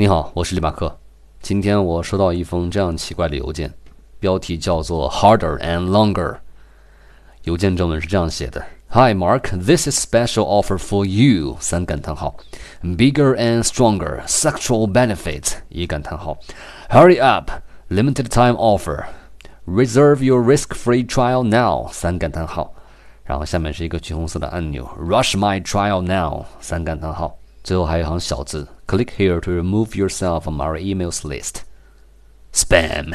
你好，我是李马克。今天我收到一封这样奇怪的邮件，标题叫做 “Harder and Longer”。邮件正文是这样写的：“Hi Mark, this is special offer for you。”三感叹号，“Bigger and stronger sexual benefit。一感叹号，“Hurry up, limited time offer. Reserve your risk-free trial now.” 三感叹号。然后下面是一个橘红色的按钮，“Rush my trial now.” 三感叹号。最后还有一行小字：“Click here to remove yourself from our emails list.” Spam.